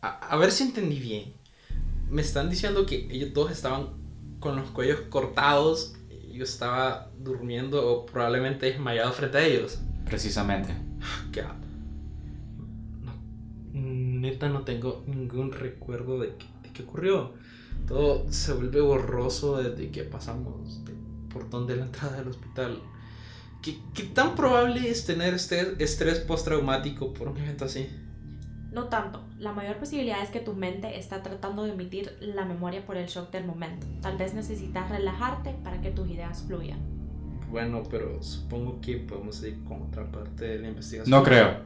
a, ver si entendí bien. Me están diciendo que ellos todos estaban con los cuellos cortados. Y yo estaba durmiendo o probablemente desmayado frente a ellos. Precisamente. ¿Qué? No, neta no tengo ningún recuerdo de, de qué ocurrió. Todo se vuelve borroso desde que pasamos por donde la entrada del hospital. ¿Qué, ¿Qué, tan probable es tener este estrés postraumático por un evento así? No tanto. La mayor posibilidad es que tu mente está tratando de emitir la memoria por el shock del momento. Tal vez necesitas relajarte para que tus ideas fluyan. Bueno, pero supongo que podemos ir con otra parte de la investigación. No creo.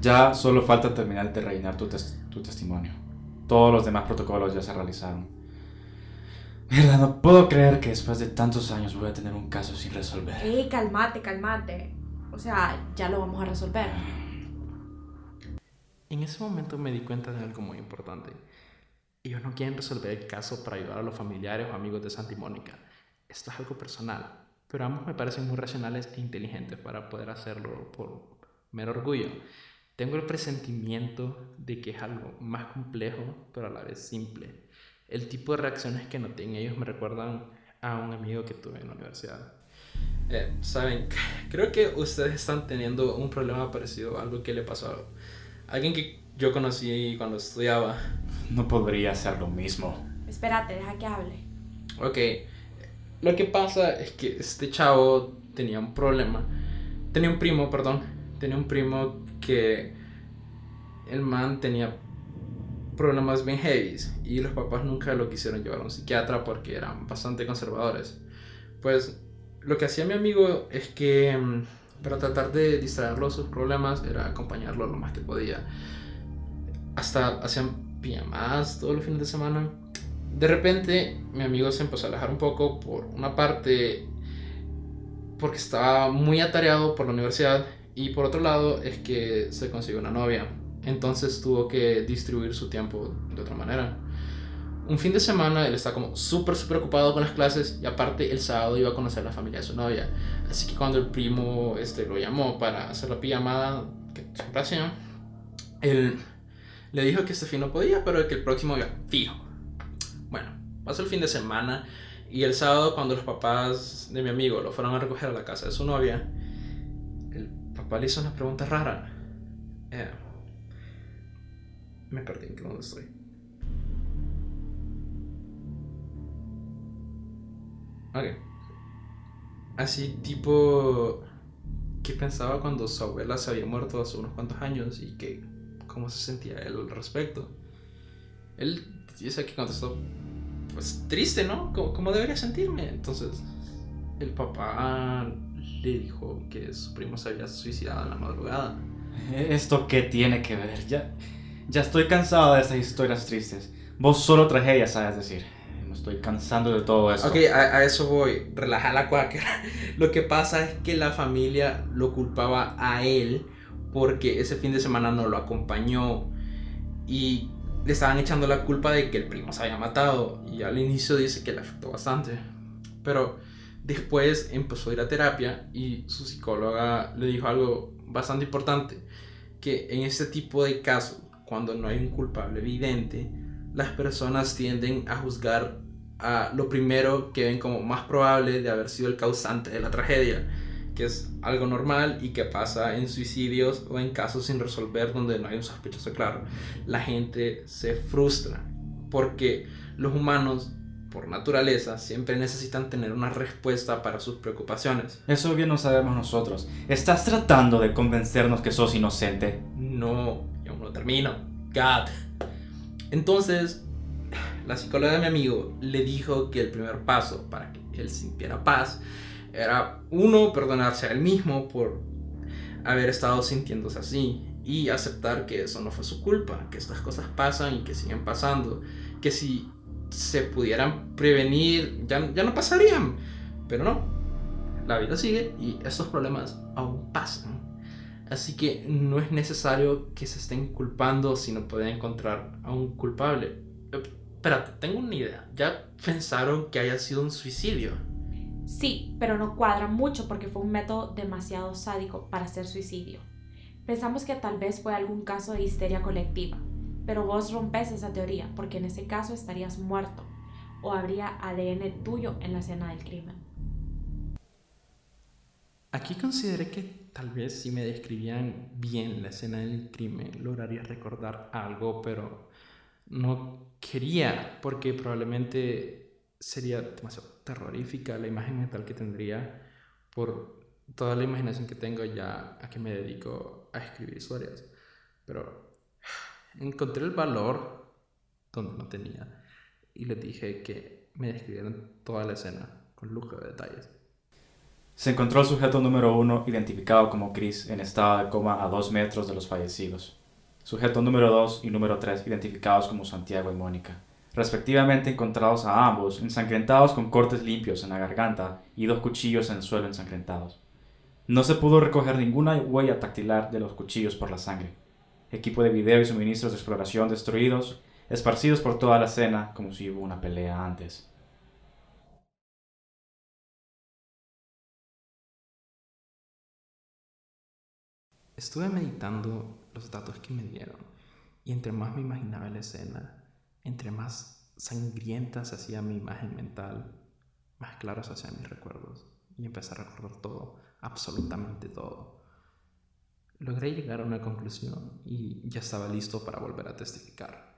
Ya solo falta terminar de rellenar tu, tu testimonio. Todos los demás protocolos ya se realizaron. Mierda, no puedo creer que después de tantos años voy a tener un caso sin resolver. Ey, calmate, calmate. O sea, ya lo vamos a resolver. En ese momento me di cuenta de algo muy importante. Ellos no quieren resolver el caso para ayudar a los familiares o amigos de Santa Mónica. Esto es algo personal, pero ambos me parecen muy racionales e inteligentes para poder hacerlo por mero orgullo. Tengo el presentimiento de que es algo más complejo, pero a la vez simple. El tipo de reacciones que noté en ellos me recuerdan a un amigo que tuve en la universidad. Eh, Saben, creo que ustedes están teniendo un problema parecido a algo que le pasó alguien que yo conocí cuando estudiaba. No podría ser lo mismo. Espérate, deja que hable. Ok, lo que pasa es que este chavo tenía un problema. Tenía un primo, perdón. Tenía un primo que el man tenía problemas bien heavy y los papás nunca lo quisieron llevar a un psiquiatra porque eran bastante conservadores. Pues lo que hacía mi amigo es que mm, para tratar de distraerlo de sus problemas era acompañarlo lo más que podía. Hasta hacían pijamas todos los fines de semana. De repente mi amigo se empezó a alejar un poco por una parte porque estaba muy atareado por la universidad y por otro lado es que se consiguió una novia entonces tuvo que distribuir su tiempo de otra manera. Un fin de semana él está como súper, súper ocupado con las clases y aparte el sábado iba a conocer a la familia de su novia. Así que cuando el primo este, lo llamó para hacer la pijamada que siempre hacía, él le dijo que este fin no podía, pero que el próximo iba fijo. Bueno, pasó el fin de semana y el sábado cuando los papás de mi amigo lo fueron a recoger a la casa de su novia, el papá le hizo una pregunta rara. Eh, me perdí en dónde estoy. Ok. Así tipo... ¿Qué pensaba cuando su abuela se había muerto hace unos cuantos años y que... ¿Cómo se sentía él al respecto? Él dice que contestó... Pues triste, ¿no? ¿Cómo, debería sentirme? Entonces... El papá le dijo que su primo se había suicidado en la madrugada. ¿Esto qué tiene que ver? Ya, ya estoy cansado de esas historias tristes. Vos solo tragedias sabes decir. Estoy cansando de todo eso. Ok, a, eso voy. Relaja la cuaca. Lo que pasa es que la familia lo culpaba a él porque ese fin de semana no lo acompañó. Y le estaban echando la culpa de que el primo se había matado. Y al inicio dice que le afectó bastante. Pero después empezó a ir a terapia y su psicóloga le dijo algo bastante importante. Que en este tipo de casos cuando no hay un culpable evidente, las personas tienden a juzgar a lo primero que ven como más probable de haber sido el causante de la tragedia, que es algo normal y que pasa en suicidios o en casos sin resolver donde no hay un sospechoso claro. La gente se frustra porque los humanos por naturaleza, siempre necesitan tener una respuesta para sus preocupaciones. Eso bien no sabemos nosotros. ¿Estás tratando de convencernos que sos inocente? No, yo no termino. God. Entonces, la psicóloga de mi amigo le dijo que el primer paso para que él sintiera paz era, uno, perdonarse a él mismo por haber estado sintiéndose así y aceptar que eso no fue su culpa, que estas cosas pasan y que siguen pasando, que si se pudieran prevenir, ya, ya no pasarían. Pero no, la vida sigue y estos problemas aún pasan. Así que no es necesario que se estén culpando si no pueden encontrar a un culpable. Espérate, tengo una idea. ¿Ya pensaron que haya sido un suicidio? Sí, pero no cuadra mucho porque fue un método demasiado sádico para hacer suicidio. Pensamos que tal vez fue algún caso de histeria colectiva. Pero vos rompes esa teoría, porque en ese caso estarías muerto o habría ADN tuyo en la escena del crimen. Aquí consideré que tal vez si me describían bien la escena del crimen lograría recordar algo, pero no quería porque probablemente sería demasiado terrorífica la imagen mental que tendría por toda la imaginación que tengo ya a que me dedico a escribir historias. Pero encontré el valor donde no tenía y les dije que me describieran toda la escena con lujo de detalles. Se encontró el sujeto número uno identificado como Chris en estado de coma a dos metros de los fallecidos. Sujeto número dos y número tres identificados como Santiago y Mónica, respectivamente encontrados a ambos ensangrentados con cortes limpios en la garganta y dos cuchillos en el suelo ensangrentados. No se pudo recoger ninguna huella tactilar de los cuchillos por la sangre. Equipo de video y suministros de exploración destruidos, esparcidos por toda la escena como si hubo una pelea antes. Estuve meditando los datos que me dieron y entre más me imaginaba la escena, entre más sangrienta se hacía mi imagen mental, más claros se hacían mis recuerdos y empecé a recordar todo, absolutamente todo. Logré llegar a una conclusión y ya estaba listo para volver a testificar.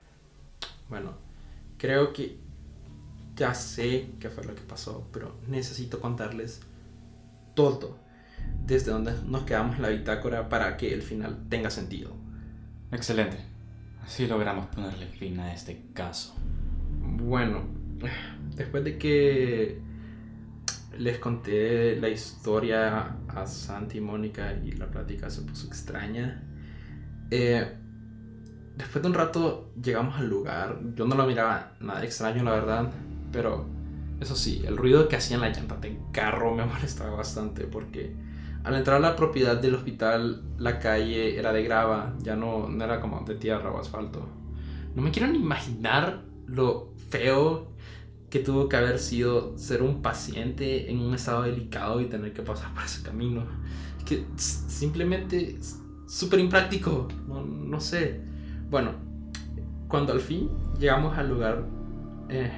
Bueno, creo que ya sé qué fue lo que pasó, pero necesito contarles todo desde donde nos quedamos en la bitácora para que el final tenga sentido. Excelente. Así logramos ponerle fin a este caso. Bueno, después de que les conté la historia a Santi y Mónica y la plática se puso extraña, eh, después de un rato llegamos al lugar. Yo no lo miraba nada extraño, la verdad, pero eso sí, el ruido que hacían la llanta de carro me molestaba bastante porque al entrar a la propiedad del hospital, la calle era de grava, ya no, no era como de tierra o asfalto. No me quiero ni imaginar lo feo que tuvo que haber sido ser un paciente en un estado delicado y tener que pasar por ese camino. Que simplemente es súper impráctico, no, no, sé. Bueno, cuando al fin llegamos al lugar, eh,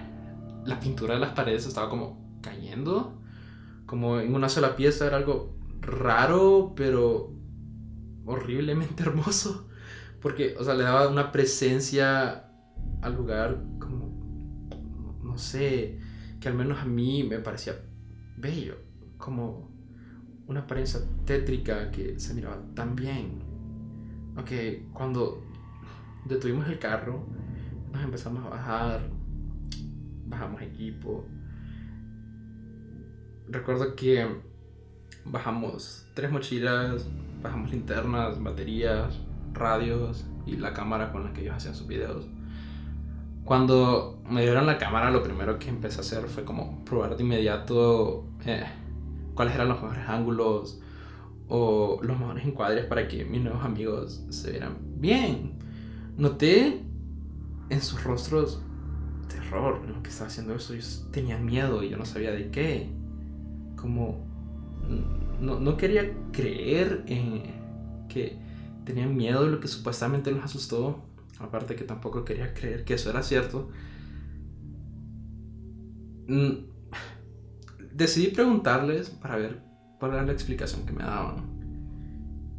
la pintura de las paredes estaba como cayendo, como en una sola pieza, era algo raro, pero horriblemente hermoso. Porque, o sea, le daba una presencia al lugar como, no sé, que al menos a mí me parecía bello, como una apariencia tétrica que se miraba tan bien. Ok, cuando detuvimos el carro, nos empezamos a bajar, bajamos equipo. Recuerdo que bajamos tres mochilas, bajamos linternas, baterías, radios y la cámara con la que ellos hacían sus videos. Cuando me dieron la cámara, lo primero que empecé a hacer fue como probar de inmediato eh, cuáles eran los mejores ángulos o los mejores encuadres para que mis nuevos amigos se vieran bien. Noté en sus rostros terror en lo que estaba haciendo eso. Ellos tenían miedo y yo no sabía de qué. Como no, no quería creer que tenían miedo de lo que supuestamente los asustó. Aparte que tampoco quería creer que eso era cierto. Mm, decidí preguntarles para ver cuál era la explicación que me daban.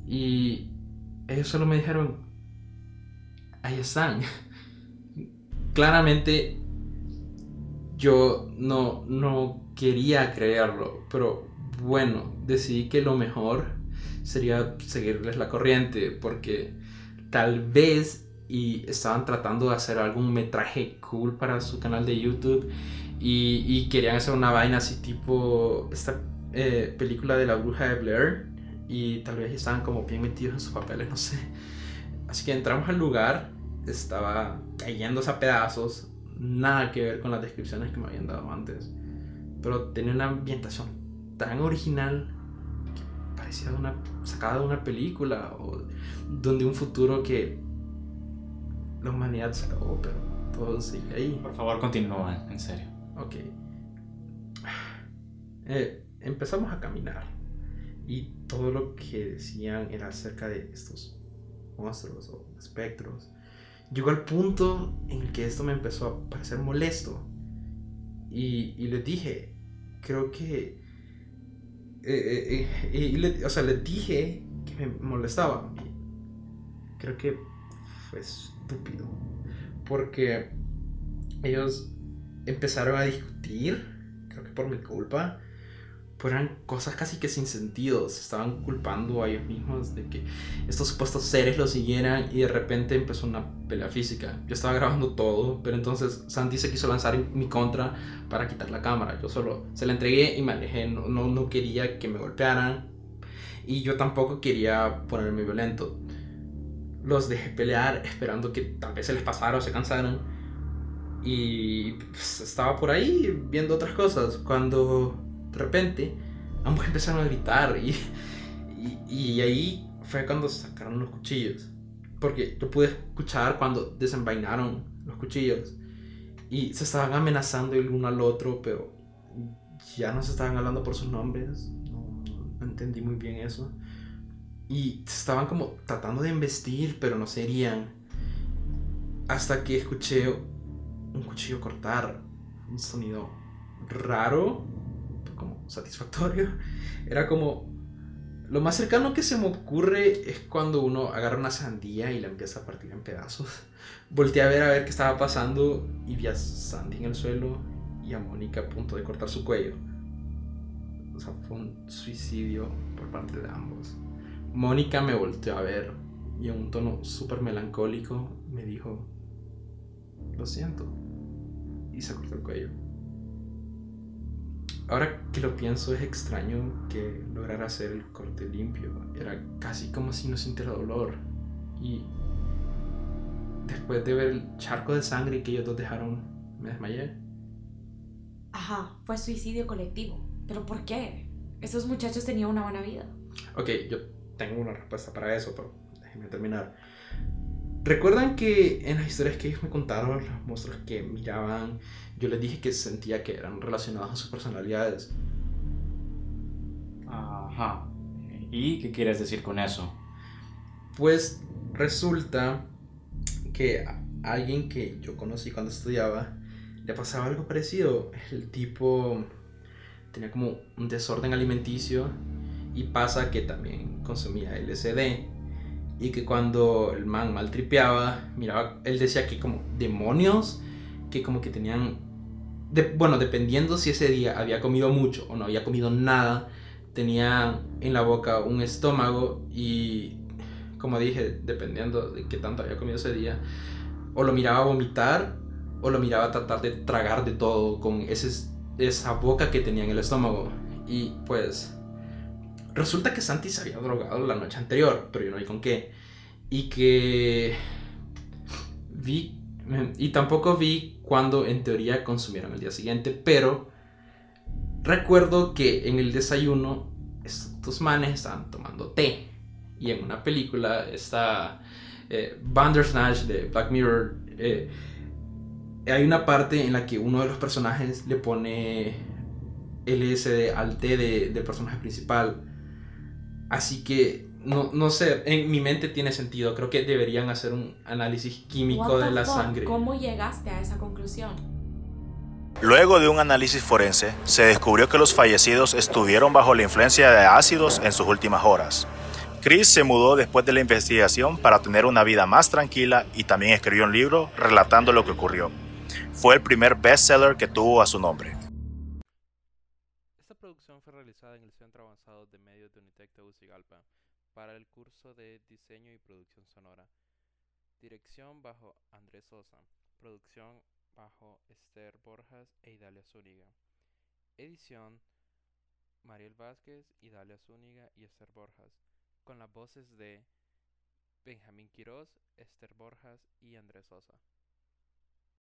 Y ellos solo me dijeron, ahí están. Claramente yo no, no quería creerlo, pero bueno, decidí que lo mejor sería seguirles la corriente porque tal vez y estaban tratando de hacer algún metraje cool para su canal de YouTube y, querían hacer una vaina así tipo esta eh, película de la bruja de Blair y tal vez estaban como bien metidos en sus papeles, no sé. Así que entramos al lugar, estaba cayéndose a pedazos, nada que ver con las descripciones que me habían dado antes, pero tenía una ambientación tan original que parecía una, sacada de una película o donde un futuro que la humanidad se acabó, pero todo sigue ahí. Por favor, continúa, en serio. Ok. Eh, empezamos a caminar y todo lo que decían era acerca de estos monstruos o espectros llegó al punto en el que esto me empezó a parecer molesto. Y, y les dije, creo que... eh, eh, eh, y le- o sea, les dije que me molestaba. Creo que fue estúpido. Porque ellos empezaron a discutir, creo que por mi culpa, eran cosas casi que sin sentido. Se estaban culpando a ellos mismos de que estos supuestos seres los siguieran y de repente empezó una pelea física. Yo estaba grabando todo, pero entonces Santi se quiso lanzar en mi contra para quitar la cámara. Yo solo se la entregué y me alejé. No, no, no quería que me golpearan y yo tampoco quería ponerme violento. Los dejé pelear esperando que tal vez se les pasara o se cansaran. Y pues, estaba por ahí viendo otras cosas cuando de repente ambos empezaron a gritar y, y, ahí fue cuando sacaron los cuchillos. Porque yo pude escuchar cuando desenvainaron los cuchillos y se estaban amenazando el uno al otro, pero ya no se estaban hablando por sus nombres. No, entendí muy bien eso. Y se estaban como tratando de embestir, pero no serían. Hasta que escuché un cuchillo cortar. Un sonido raro, satisfactorio. Era como... Lo más cercano que se me ocurre es cuando uno agarra una sandía y la empieza a partir en pedazos. Volteé a ver a ver qué estaba pasando y vi a Sandy en el suelo y a Mónica a punto de cortar su cuello. O sea, fue un suicidio por parte de ambos. Mónica me volteó a ver y en un tono súper melancólico me dijo, lo siento. Y se cortó el cuello. Ahora que lo pienso es extraño que lograra hacer el corte limpio. Era casi como si no sintiera dolor. Y después de ver el charco de sangre que ellos dos dejaron, me desmayé. Ajá, fue suicidio colectivo. ¿Pero por qué? Esos muchachos tenían una buena vida. Ok, yo tengo una respuesta para eso, pero déjenme terminar. ¿Recuerdan que en las historias que ellos me contaron, los monstruos que miraban, yo les dije que sentía que eran relacionados a sus personalidades? Ajá. ¿Y qué quieres decir con eso? Pues resulta que a alguien que yo conocí cuando estudiaba le pasaba algo parecido. El tipo tenía como un desorden alimenticio y pasa que también consumía LSD y que cuando el man maltripeaba, miraba, él decía que como demonios que como que tenían, bueno, dependiendo si ese día había comido mucho o no había comido nada, tenía en la boca un estómago y como dije, dependiendo de qué tanto había comido ese día, o lo miraba vomitar o lo miraba tratar de tragar de todo con ese, esa boca que tenía en el estómago. Y pues resulta que Santi se había drogado la noche anterior, pero yo no vi con qué. Y que vi, y tampoco vi cuando en teoría consumieron el día siguiente, pero recuerdo que en el desayuno estos manes estaban tomando té. Y en una película está eh, Bandersnatch de Black Mirror. eh, hay una parte en la que uno de los personajes le pone LSD al té de- del personaje principal. Así que, no, no sé, en mi mente tiene sentido. Creo que deberían hacer un análisis químico de la fuck? sangre. ¿Cómo llegaste a esa conclusión? Luego de un análisis forense, se descubrió que los fallecidos estuvieron bajo la influencia de ácidos en sus últimas horas. Chris se mudó después de la investigación para tener una vida más tranquila y también escribió un libro relatando lo que ocurrió. Fue el primer bestseller que tuvo a su nombre. Fue realizada en el Centro Avanzado de Medios de Unitec Tegucigalpa para el curso de Diseño y Producción Sonora. Dirección bajo Andrés Sosa. Producción bajo Esther Borjas e Idalia Zúñiga. Edición Mariel Vázquez, Idalia Zúñiga y Esther Borjas. Con las voces de Benjamín Quirós, Esther Borjas y Andrés Sosa.